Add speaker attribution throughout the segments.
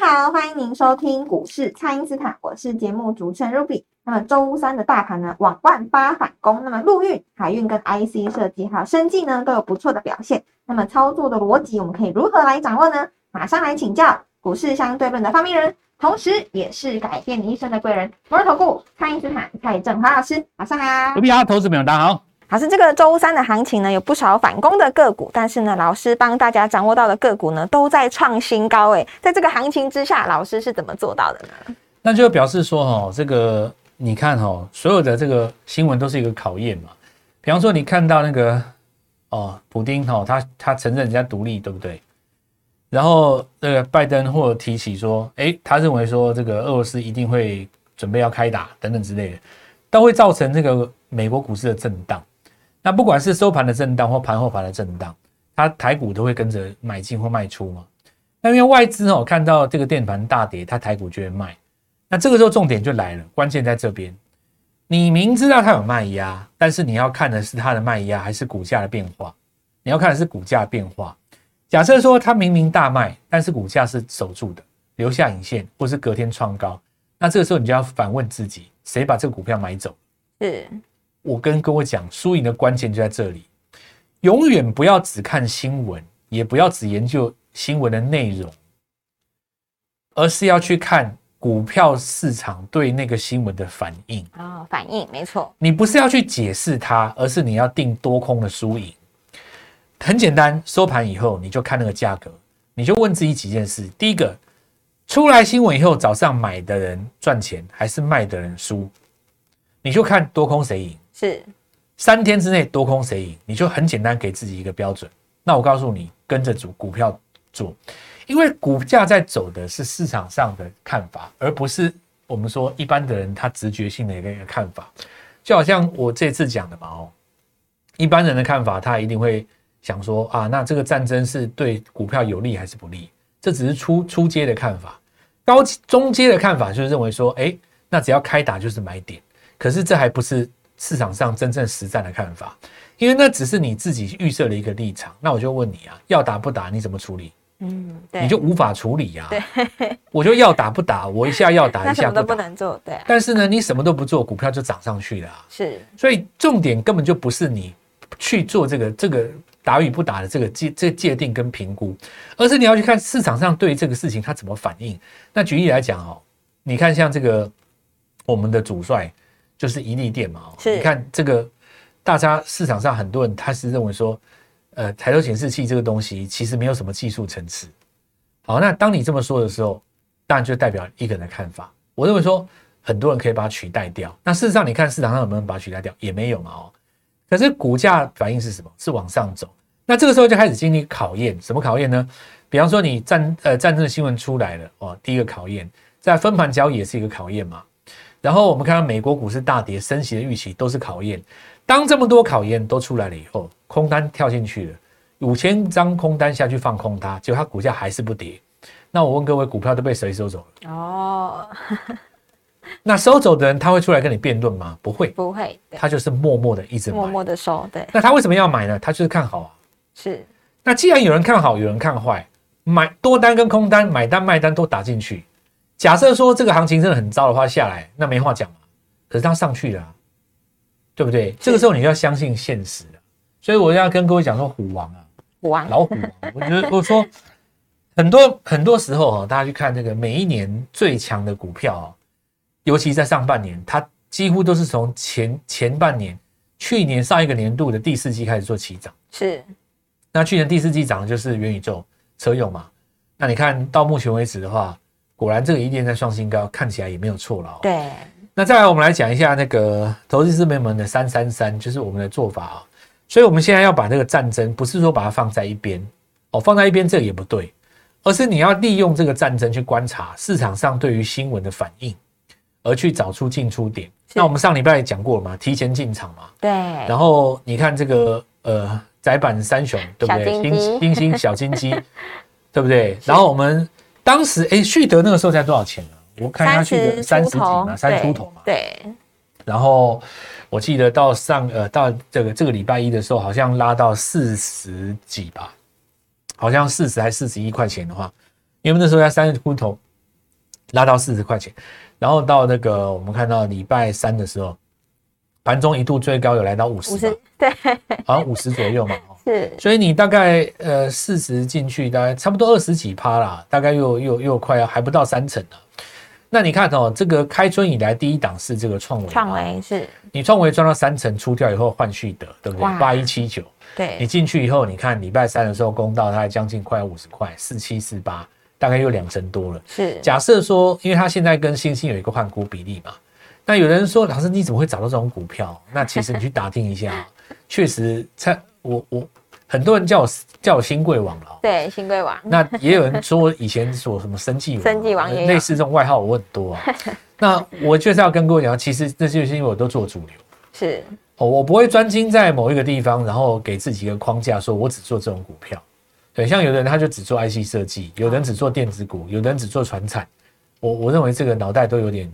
Speaker 1: 好，欢迎您收听股市蔡因斯坦，我是节目主持人 Ruby。那么周三的大盘呢，往万八反攻，那么陆运、海运跟 IC 设计还有生技呢，都有不错的表现。那么操作的逻辑，我们可以如何来掌握呢？马上来请教股市相对论的发明人，同时也是改变你一生的贵人——摩尔投顾蔡因斯坦蔡振华老师，马上好。
Speaker 2: 卢比亚投资朋友大家好。
Speaker 1: 老师，这个周三的行情呢，有不少反攻的个股，但是呢，老师帮大家掌握到的个股呢，都在创新高。诶，在这个行情之下，老师是怎么做到的呢？
Speaker 2: 那就表示说，哈，这个你看，哈，所有的这个新闻都是一个考验嘛。比方说，你看到那个哦，普丁，哈，他他承认人家独立，对不对？然后那个拜登或提起说，哎，他认为说这个俄罗斯一定会准备要开打等等之类的，都会造成这个美国股市的震荡。那不管是收盘的震荡或盘后盘的震荡，它台股都会跟着买进或卖出嘛。那因为外资哦看到这个电盘大跌，它台股就会卖。那这个时候重点就来了，关键在这边，你明知道它有卖压，但是你要看的是它的卖压还是股价的变化？你要看的是股价变化。假设说它明明大卖，但是股价是守住的，留下影线，或是隔天创高，那这个时候你就要反问自己，谁把这个股票买走？
Speaker 1: 是。
Speaker 2: 我跟各位讲，输赢的关键就在这里，永远不要只看新闻，也不要只研究新闻的内容，而是要去看股票市场对那个新闻的反应
Speaker 1: 啊，反应没错。
Speaker 2: 你不是要去解释它，而是你要定多空的输赢。很简单，收盘以后你就看那个价格，你就问自己几件事：第一个，出来新闻以后，早上买的人赚钱还是卖的人输？你就看多空谁赢。
Speaker 1: 是
Speaker 2: 三天之内多空谁赢，你就很简单给自己一个标准。那我告诉你，跟着主股票做，因为股价在走的是市场上的看法，而不是我们说一般的人他直觉性的一个一个看法。就好像我这次讲的嘛，哦，一般人的看法，他一定会想说啊，那这个战争是对股票有利还是不利？这只是初初阶的看法，高中阶的看法就是认为说，哎，那只要开打就是买点。可是这还不是。市场上真正实战的看法，因为那只是你自己预设的一个立场。那我就问你啊，要打不打？你怎么处理？
Speaker 1: 嗯，
Speaker 2: 对，你就无法处理呀。
Speaker 1: 对，
Speaker 2: 我就要打不打？我一下要打，一下
Speaker 1: 都不能做。对。
Speaker 2: 但是呢，你什么都不做，股票就涨上去了。
Speaker 1: 是。
Speaker 2: 所以重点根本就不是你去做这个这个打与不打的这个界这界定跟评估，而是你要去看市场上对这个事情它怎么反应。那举例来讲哦，你看像这个我们的主帅。就是一利电嘛，你看这个，大家市场上很多人他是认为说，呃，抬头显示器这个东西其实没有什么技术层次。好，那当你这么说的时候，当然就代表一个人的看法。我认为说，很多人可以把它取代掉。那事实上，你看市场上有没有人把它取代掉？也没有嘛哦。可是股价反应是什么？是往上走。那这个时候就开始经历考验，什么考验呢？比方说你战呃战争的新闻出来了哦，第一个考验，在分盘交易也是一个考验嘛。然后我们看到美国股市大跌，升息的预期都是考验。当这么多考验都出来了以后，空单跳进去了，五千张空单下去放空它，结果它股价还是不跌。那我问各位，股票都被谁收走了？哦，那收走的人他会出来跟你辩论吗？不会，
Speaker 1: 不会，
Speaker 2: 他就是默默的一直
Speaker 1: 默默的收。对，
Speaker 2: 那他为什么要买呢？他就是看好啊。
Speaker 1: 是。
Speaker 2: 那既然有人看好，有人看坏，买多单跟空单，买单卖单都打进去。假设说这个行情真的很糟的话，下来那没话讲嘛。可是它上去了，对不对？这个时候你就要相信现实所以我要跟各位讲说，虎王啊，
Speaker 1: 虎王，
Speaker 2: 老虎王。我觉得我说很多很多时候啊，大家去看这个每一年最强的股票啊，尤其在上半年，它几乎都是从前前半年、去年上一个年度的第四季开始做起涨。
Speaker 1: 是。
Speaker 2: 那去年第四季涨的就是元宇宙车用嘛。那你看到目前为止的话。果然，这个一定在创新高，看起来也没有错了。
Speaker 1: 对，
Speaker 2: 那再来，我们来讲一下那个投资师朋友们的三三三，就是我们的做法啊。所以，我们现在要把这个战争，不是说把它放在一边哦，放在一边这个也不对，而而是你要利用这个战争去观察市场上对于新闻的反应，而去找出进出点。那我们上礼拜也讲过了嘛，提前进场嘛。
Speaker 1: 对。
Speaker 2: 然后你看这个呃窄板三雄，对不对？星星星小金鸡，对不对？然后我们当时哎，旭德那个时候才多少钱呢？我看下去的三十几嘛，三出头嘛。
Speaker 1: 对。
Speaker 2: 然后我记得到上呃到这个这个礼拜一的时候，好像拉到四十几吧，好像四十还四十一块钱的话，因为那时候在三十出头，拉到四十块钱。然后到那个我们看到礼拜三的时候，盘中一度最高有来到五十，
Speaker 1: 对，
Speaker 2: 好像五十左右嘛。
Speaker 1: 是。
Speaker 2: 所以你大概呃四十进去，大概差不多二十几趴啦，大概又又又快要还不到三成了。那你看哦，这个开春以来第一档是这个创维，
Speaker 1: 创维是，
Speaker 2: 你创维赚到三成出掉以后换续德，对不对？八一七九，
Speaker 1: 对，
Speaker 2: 你进去以后，你看礼拜三的时候公道，它还将近快五十块，四七四八，大概又两成多了。
Speaker 1: 是，
Speaker 2: 假设说，因为它现在跟星星有一个换股比例嘛，那有人说，老师你怎么会找到这种股票？那其实你去打听一下，确实，在我我。很多人叫我叫我新贵王了，
Speaker 1: 对新贵王。
Speaker 2: 那也有人说以前说什么生计王，
Speaker 1: 生计王也
Speaker 2: 类似这种外号，我很多啊。那我就是要跟各位讲，其实这就是因为我都做主流，
Speaker 1: 是
Speaker 2: 哦，我不会专精在某一个地方，然后给自己一个框架，说我只做这种股票。对，像有的人他就只做 IC 设计，有人只做电子股，有的人只做船产。我我认为这个脑袋都有点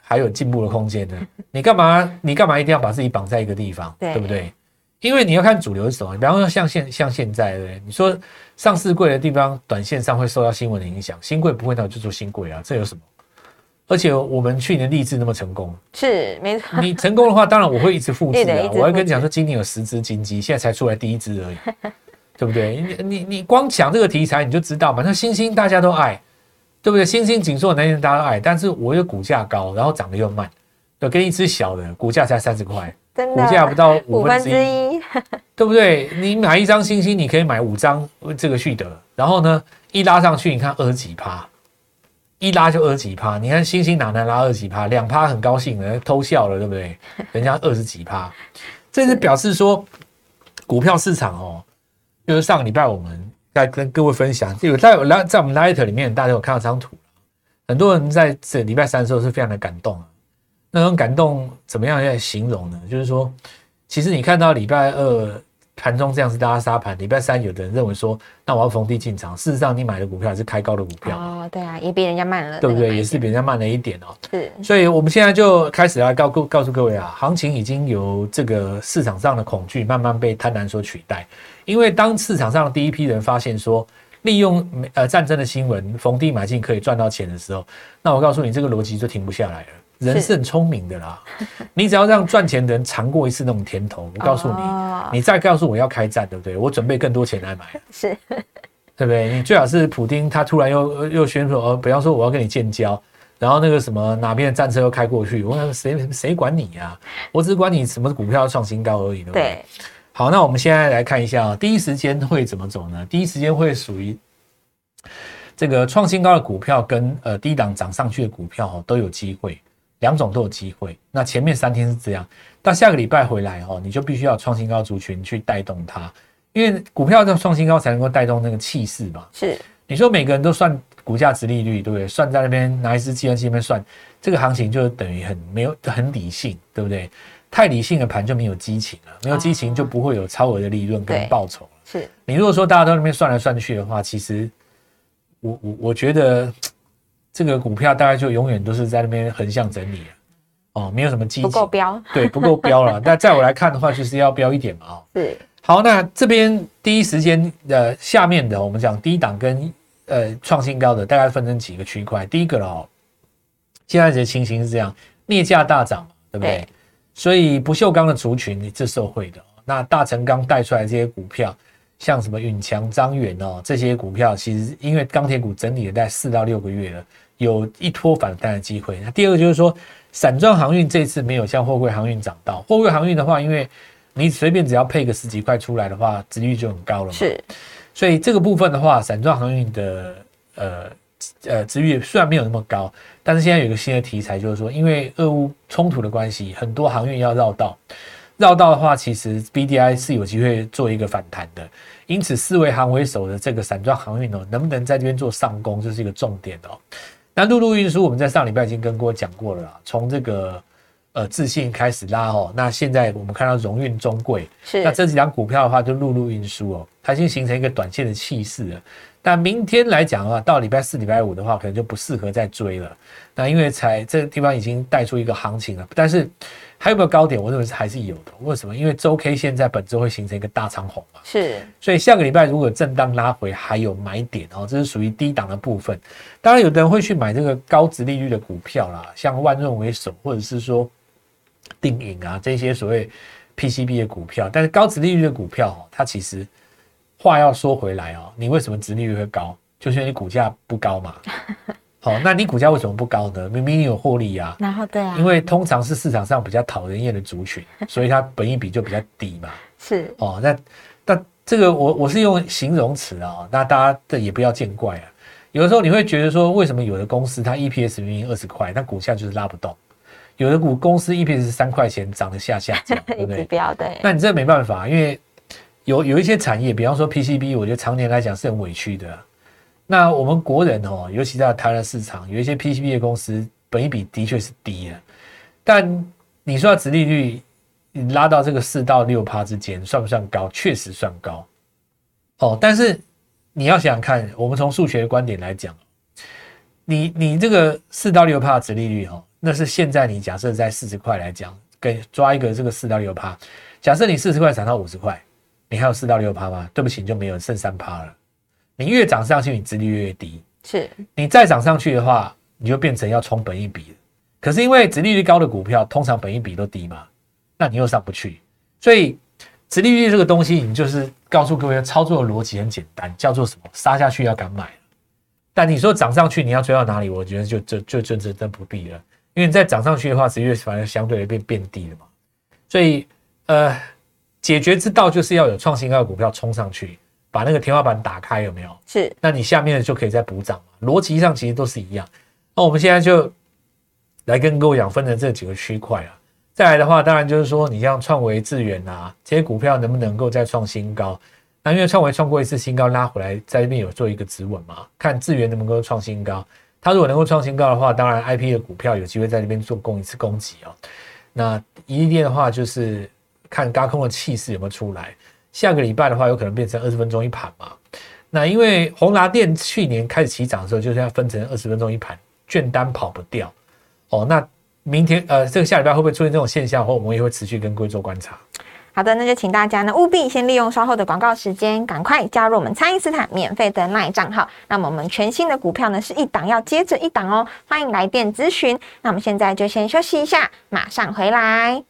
Speaker 2: 还有进步的空间的。你干嘛？你干嘛一定要把自己绑在一个地方？对不对？因为你要看主流是什么，比方说像现像现在，对你说上市贵的地方，短线上会受到新闻的影响，新贵不会，那就做新贵啊，这有什么？而且我们去年励志那么成功，
Speaker 1: 是没错。
Speaker 2: 你成功的话，当然我会一直复制啊。我要跟你讲说，今年有十只金鸡，现在才出来第一只而已，对不对？你你你光讲这个题材，你就知道嘛。那星星大家都爱，对不对？星星紧缩的那天大家都爱，但是我又股价高，然后涨得又慢，对，跟一只小的股价才三十块。股价不到五分之一，对不对？你买一张星星，你可以买五张这个旭德，然后呢，一拉上去，你看二几趴，一拉就二几趴。你看星星哪能拉二几趴？两趴很高兴了，偷笑了，对不对？人家二十几趴，这是表示说股票市场哦，就是上个礼拜我们在跟各位分享，有在来在我们 Light 里面，大家有看到这张图，很多人在这礼拜三的时候是非常的感动啊。那种感动怎么样来形容呢？就是说，其实你看到礼拜二盘中这样子大家杀盘，礼拜三有的人认为说，那我要逢低进场。事实上，你买的股票还是开高的股票
Speaker 1: 哦，对啊，也比人家慢了，
Speaker 2: 对不对？也是比人家慢了一点哦。
Speaker 1: 是，
Speaker 2: 所以我们现在就开始来告告告诉各位啊，行情已经由这个市场上的恐惧慢慢被贪婪所取代。因为当市场上的第一批人发现说，利用呃战争的新闻逢低买进可以赚到钱的时候，那我告诉你，这个逻辑就停不下来了。人是很聪明的啦，你只要让赚钱的人尝过一次那种甜头，我告诉你，你再告诉我要开战，对不对？我准备更多钱来买，
Speaker 1: 是，
Speaker 2: 对不对？你最好是普丁，他突然又又宣布，呃，不要说我要跟你建交，然后那个什么哪边的战车又开过去，我想谁谁管你呀？我只管你什么股票要创新高而已，对不对？好，那我们现在来看一下，第一时间会怎么走呢？第一时间会属于这个创新高的股票跟呃低档涨上去的股票都有机会。两种都有机会。那前面三天是这样，到下个礼拜回来哦，你就必须要创新高族群去带动它，因为股票要创新高才能够带动那个气势嘛。
Speaker 1: 是，
Speaker 2: 你说每个人都算股价值利率，对不对？算在那边拿一支计算器那边算，这个行情就等于很没有很理性，对不对？太理性的盘就没有激情了，没有激情就不会有超额的利润跟报酬
Speaker 1: 是
Speaker 2: 你如果说大家都那边算来算去的话，其实我我我觉得。这个股票大概就永远都是在那边横向整理哦，没有什么基
Speaker 1: 不够标，
Speaker 2: 对，不够标了。那在我来看的话，就是要标一点嘛，哦，
Speaker 1: 是。
Speaker 2: 好，那这边第一时间呃下面的我们讲低档跟呃创新高的，大概分成几个区块。第一个哦，现在的情形是这样，镍价大涨，对不对？所以不锈钢的族群是受惠的。那大成钢带出来这些股票。像什么永强、张远哦，这些股票其实因为钢铁股整理了大概四到六个月了，有一拖反弹的机会。那第二个就是说，散装航运这次没有像货柜航运涨到，货柜航运的话，因为你随便只要配个十几块出来的话，值率就很高了嘛。
Speaker 1: 是，
Speaker 2: 所以这个部分的话，散装航运的呃呃值率虽然没有那么高，但是现在有一个新的题材，就是说因为俄乌冲突的关系，很多航运要绕道。绕道的话，其实 B D I 是有机会做一个反弹的。因此，四维航为首的这个散装航运哦，能不能在这边做上攻，这是一个重点哦。那陆路运输，我们在上礼拜已经跟各位讲过了啦，从这个呃自信开始拉哦，那现在我们看到荣运中贵，
Speaker 1: 是
Speaker 2: 那这几张股票的话，就陆路运输哦，它已经形成一个短线的气势了。但明天来讲的话，到礼拜四、礼拜五的话，可能就不适合再追了。那因为才这个地方已经带出一个行情了，但是还有没有高点？我认为是还是有的。为什么？因为周 K 现在本周会形成一个大长红嘛，
Speaker 1: 是
Speaker 2: 所以下个礼拜如果震荡拉回，还有买点哦，这是属于低档的部分。当然，有的人会去买这个高值利率的股票啦，像万润为首，或者是说定影啊这些所谓 PCB 的股票。但是高值利率的股票哦，它其实话要说回来哦，你为什么值利率会高？就是因为你股价不高嘛。好，那你股价为什么不高呢？明明你有获利啊。
Speaker 1: 然后对啊，
Speaker 2: 因为通常是市场上比较讨人厌的族群，所以它本益比就比较低嘛。
Speaker 1: 是
Speaker 2: 哦，那那这个我我是用形容词啊，那大家这也不要见怪啊。有的时候你会觉得说，为什么有的公司它 EPS 明明二十块，但股价就是拉不动；有的股公司 EPS 是三块钱，涨得下下降，对不
Speaker 1: 指
Speaker 2: 对？
Speaker 1: 标对，
Speaker 2: 那你这没办法，因为有有一些产业，比方说 PCB，我觉得常年来讲是很委屈的。那我们国人哦，尤其在台湾市场，有一些 PCB 的公司，本益比的确是低的，但你说要殖利率，你拉到这个四到六趴之间，算不算高？确实算高哦。但是你要想想看，我们从数学观点来讲，你你这个四到六趴殖利率哦，那是现在你假设在四十块来讲，跟抓一个这个四到六趴，假设你四十块涨到五十块，你还有四到六趴吗？对不起，就没有，剩三趴了。你越涨上去，你殖利率越低。
Speaker 1: 是
Speaker 2: 你再涨上去的话，你就变成要冲本一比了。可是因为殖利率高的股票，通常本一比都低嘛，那你又上不去。所以殖利率这个东西，你就是告诉各位，操作的逻辑很简单，叫做什么？杀下去要敢买。但你说涨上去，你要追到哪里？我觉得就就就就真真不必了，因为你再涨上去的话，殖利率反而相对的变变低了嘛。所以呃，解决之道就是要有创新高的股票冲上去。把那个天花板打开，有没有？
Speaker 1: 是
Speaker 2: 那你下面的就可以再补涨嘛？逻辑上其实都是一样。那我们现在就来跟各位讲分成这几个区块啊。再来的话，当然就是说，你像创维、智源啊这些股票能不能够再创新高？那因为创维创过一次新高，拉回来在这边有做一个止稳嘛。看智源能不能够创新高？它如果能够创新高的话，当然 I P 的股票有机会在这边做攻一次攻击哦。那一利电的话，就是看高空的气势有没有出来。下个礼拜的话，有可能变成二十分钟一盘嘛？那因为宏达电去年开始起涨的时候，就是要分成二十分钟一盘，券单跑不掉哦。那明天呃，这个下礼拜会不会出现这种现象？或我们也会持续跟各位做观察。
Speaker 1: 好的，那就请大家呢务必先利用稍后的广告时间，赶快加入我们蔡因斯坦免费的 LINE 账号。那么我们全新的股票呢是一档要接着一档哦，欢迎来电咨询。那我们现在就先休息一下，马上回来。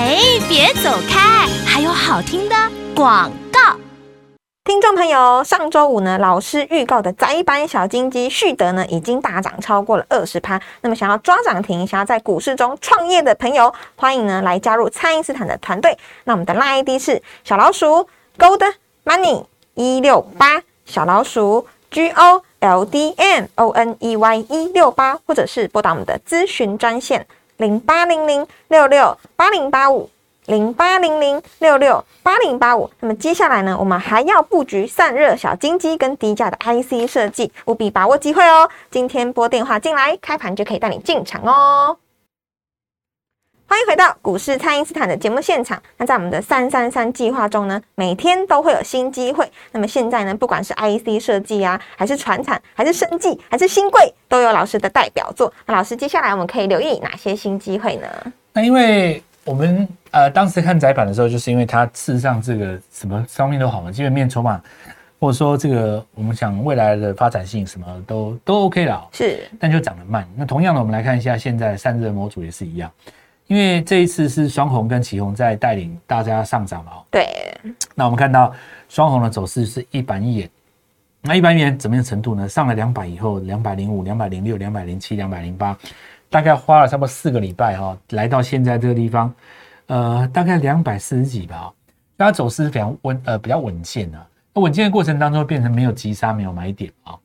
Speaker 3: 哎，别走开，还有好听的广告。
Speaker 1: 听众朋友，上周五呢，老师预告的窄板小金鸡旭德呢，已经大涨超过了二十趴。那么想要抓涨停，想要在股市中创业的朋友，欢迎呢来加入蔡因斯坦的团队。那我们的 LINE ID 是小老鼠 Gold Money 一六八，小老鼠 G O L D M O N E Y 一六八，或者是拨打我们的咨询专线零八零零六六八零八五。零八零零六六八零八五。那么接下来呢，我们还要布局散热小金鸡跟低价的 IC 设计，务必把握机会哦。今天拨电话进来，开盘就可以带你进场哦。欢迎回到股市，蔡因斯坦的节目现场。那在我们的三三三计划中呢，每天都会有新机会。那么现在呢，不管是 IC 设计啊，还是船产，还是生技，还是新贵，都有老师的代表作。那老师，接下来我们可以留意哪些新机会呢？
Speaker 2: 那因为我们呃当时看窄板的时候，就是因为它事实上这个什么方面都好嘛，基本面、筹码，或者说这个我们想未来的发展性什么都都 OK 了，
Speaker 1: 是
Speaker 2: 但就涨得慢。那同样的，我们来看一下现在散热模组也是一样，因为这一次是双红跟旗红在带领大家上涨嘛。哦
Speaker 1: 对，
Speaker 2: 那我们看到双红的走势是一板一眼，那一板一眼怎么样程度呢？上了两百以后，两百零五、两百零六、两百零七、两百零八，大概花了差不多四个礼拜哈、哦，来到现在这个地方，呃，大概两百四十几吧、哦，它走势非常稳，呃，比较稳健啊。那稳健的过程当中，变成没有急杀，没有买点啊、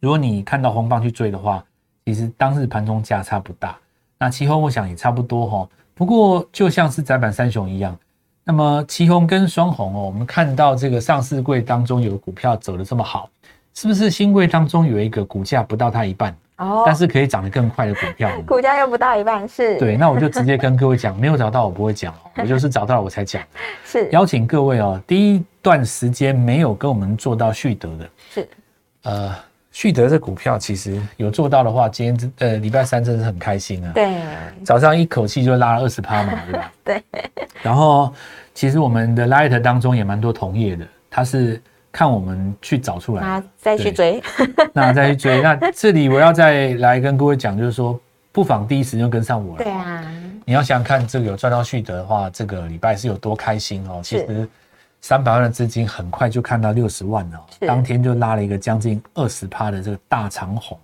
Speaker 2: 如果你看到红棒去追的话，其实当日盘中价差不大。那期后我想也差不多哈、哦，不过就像是窄板三雄一样，那么旗红跟双红哦，我们看到这个上市柜当中有股票走的这么好，是不是新柜当中有一个股价不到它一半，
Speaker 1: 哦
Speaker 2: 但是可以涨得更快的股票？
Speaker 1: 股价又不到一半，是，
Speaker 2: 对，那我就直接跟各位讲，没有找到我不会讲哦，我就是找到了我才讲。
Speaker 1: 是
Speaker 2: 邀请各位哦，第一段时间没有跟我们做到续德的，
Speaker 1: 是，
Speaker 2: 呃，续德这股票其实有做到的话，今天真呃礼拜三真的是很开心啊。
Speaker 1: 对，
Speaker 2: 早上一口气就拉了二十趴嘛，对吧？
Speaker 1: 对。
Speaker 2: 然后其实我们的 Light 当中也蛮多同业的，他是看我们去找出来
Speaker 1: 再去追，
Speaker 2: 那再去追。那这里我要再来跟各位讲，就是说，不妨第一时间跟上我了。
Speaker 1: 对啊，
Speaker 2: 你要想想看，这个有赚到旭德的话，这个礼拜是有多开心哦。其
Speaker 1: 是
Speaker 2: 实三百万的资金很快就看到六十万了、当天就拉了一个将近二十趴的这个大长红。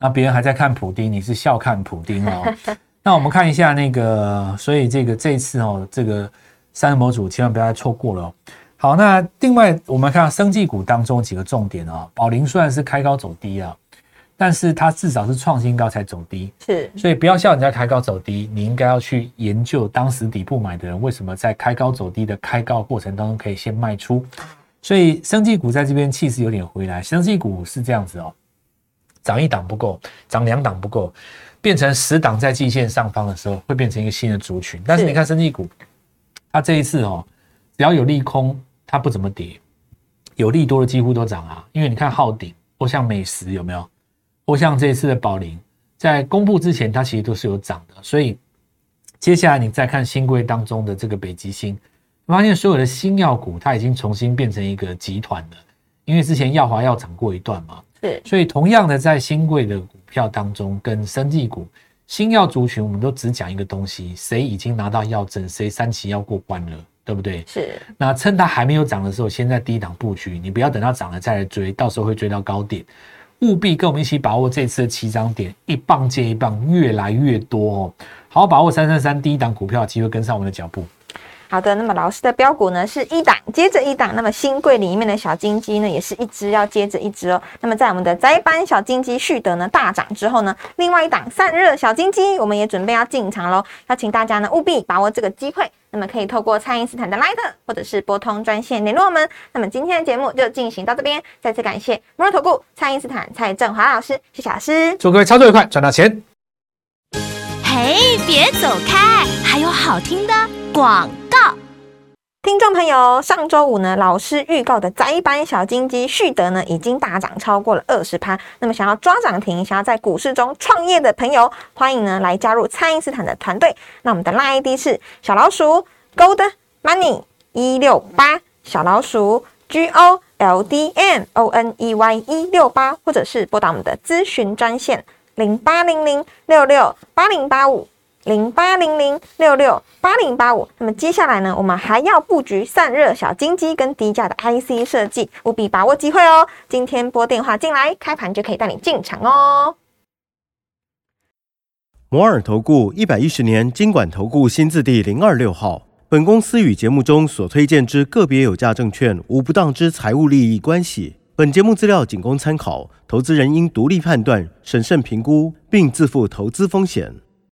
Speaker 2: 那别人还在看普丁，你是笑看普丁哦。那我们看一下那个，所以这个这一次哦，这个三个模组千万不要再错过了、哦。好，那另外我们看到生技股当中几个重点啊、哦，宝林虽然是开高走低啊，但是它至少是创新高才走低，
Speaker 1: 是
Speaker 2: 所以不要笑人家开高走低，你应该要去研究当时底部买的人为什么在开高走低的开高过程当中可以先卖出。所以生技股在这边气势有点回来，生技股是这样子哦，涨一档不够，涨两档不够，变成十档在季线上方的时候，会变成一个新的族群。但是
Speaker 1: 是
Speaker 2: 你看生技股，它这一次哦，只要有利空，它不怎么跌；有利多的几乎都涨啊。因为你看浩鼎或像美食有没有，或像这一次的宝林，在公布之前它其实都是有涨的。所以接下来你再看新贵当中的这个北极星，发现所有的新药股它已经重新变成一个集团了，因为之前耀华药涨过一段嘛。
Speaker 1: 是
Speaker 2: 所以同样的，在新贵的股票当中，跟生技股、新药族群，我们都只讲一个东西：谁已经拿到药证，谁三期要过关了，对不对？
Speaker 1: 是
Speaker 2: 那趁它还没有涨的时候，先在低档布局，你不要等到涨了再来追，到时候会追到高点。务必跟我们一起把握这次的起涨点，一棒接一棒，越来越多哦。好好把握三三三第一档股票机会，跟上我们的脚步。
Speaker 1: 好的，那么老师的标股呢是一档接着一档，那么新贵里面的小金鸡呢也是一只要接着一只哦。那么在我们的摘班小金鸡续得呢大涨之后呢，另外一档散热小金鸡我们也准备要进场喽，邀请大家呢务必把握这个机会。那么可以透过蔡因斯坦的 Light 或者是拨通专线联络我们。那么今天的节目就进行到这边，再次感谢摩尔投顾蔡因斯坦蔡振华老师，谢谢老师。
Speaker 2: 祝各位操作愉快，赚到钱！
Speaker 3: 嘿，别走开，还有好听的广
Speaker 1: 听众朋友，上周五呢，老师预告的窄板小金鸡旭德呢，已经大涨超过了二十趴。那么想要抓涨停，想要在股市中创业的朋友，欢迎呢来加入蔡因斯坦的团队。那我们的 LINE ID 是小老鼠 Gold Money 一六八，小老鼠 G O L D M O N E Y 一六八，或者是拨打我们的咨询专线零八零零六六八零八五。零八零零六六八零八五。那么接下来呢，我们还要布局散热小金鸡跟低价的 IC 设计，务必把握机会哦。今天拨电话进来，开盘就可以带你进场哦。
Speaker 4: 摩尔投顾一百一十年经管投顾新字第零二六号。本公司与节目中所推荐之个别有价证券无不当之财务利益关系。本节目资料仅供参考，投资人应独立判断、审慎评估，并自负投资风险。